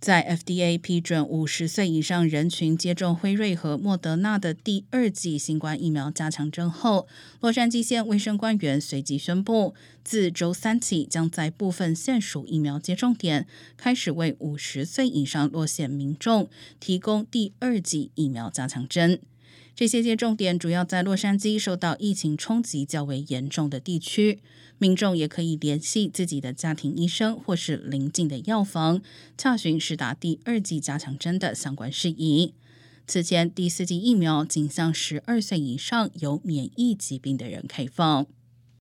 在 FDA 批准五十岁以上人群接种辉瑞和莫德纳的第二剂新冠疫苗加强针后，洛杉矶县卫生官员随即宣布，自周三起将在部分县属疫苗接种点开始为五十岁以上落县民众提供第二剂疫苗加强针。这些接种点主要在洛杉矶受到疫情冲击较为严重的地区，民众也可以联系自己的家庭医生或是邻近的药房，查询施打第二剂加强针的相关事宜。此前，第四剂疫苗仅向十二岁以上有免疫疾病的人开放。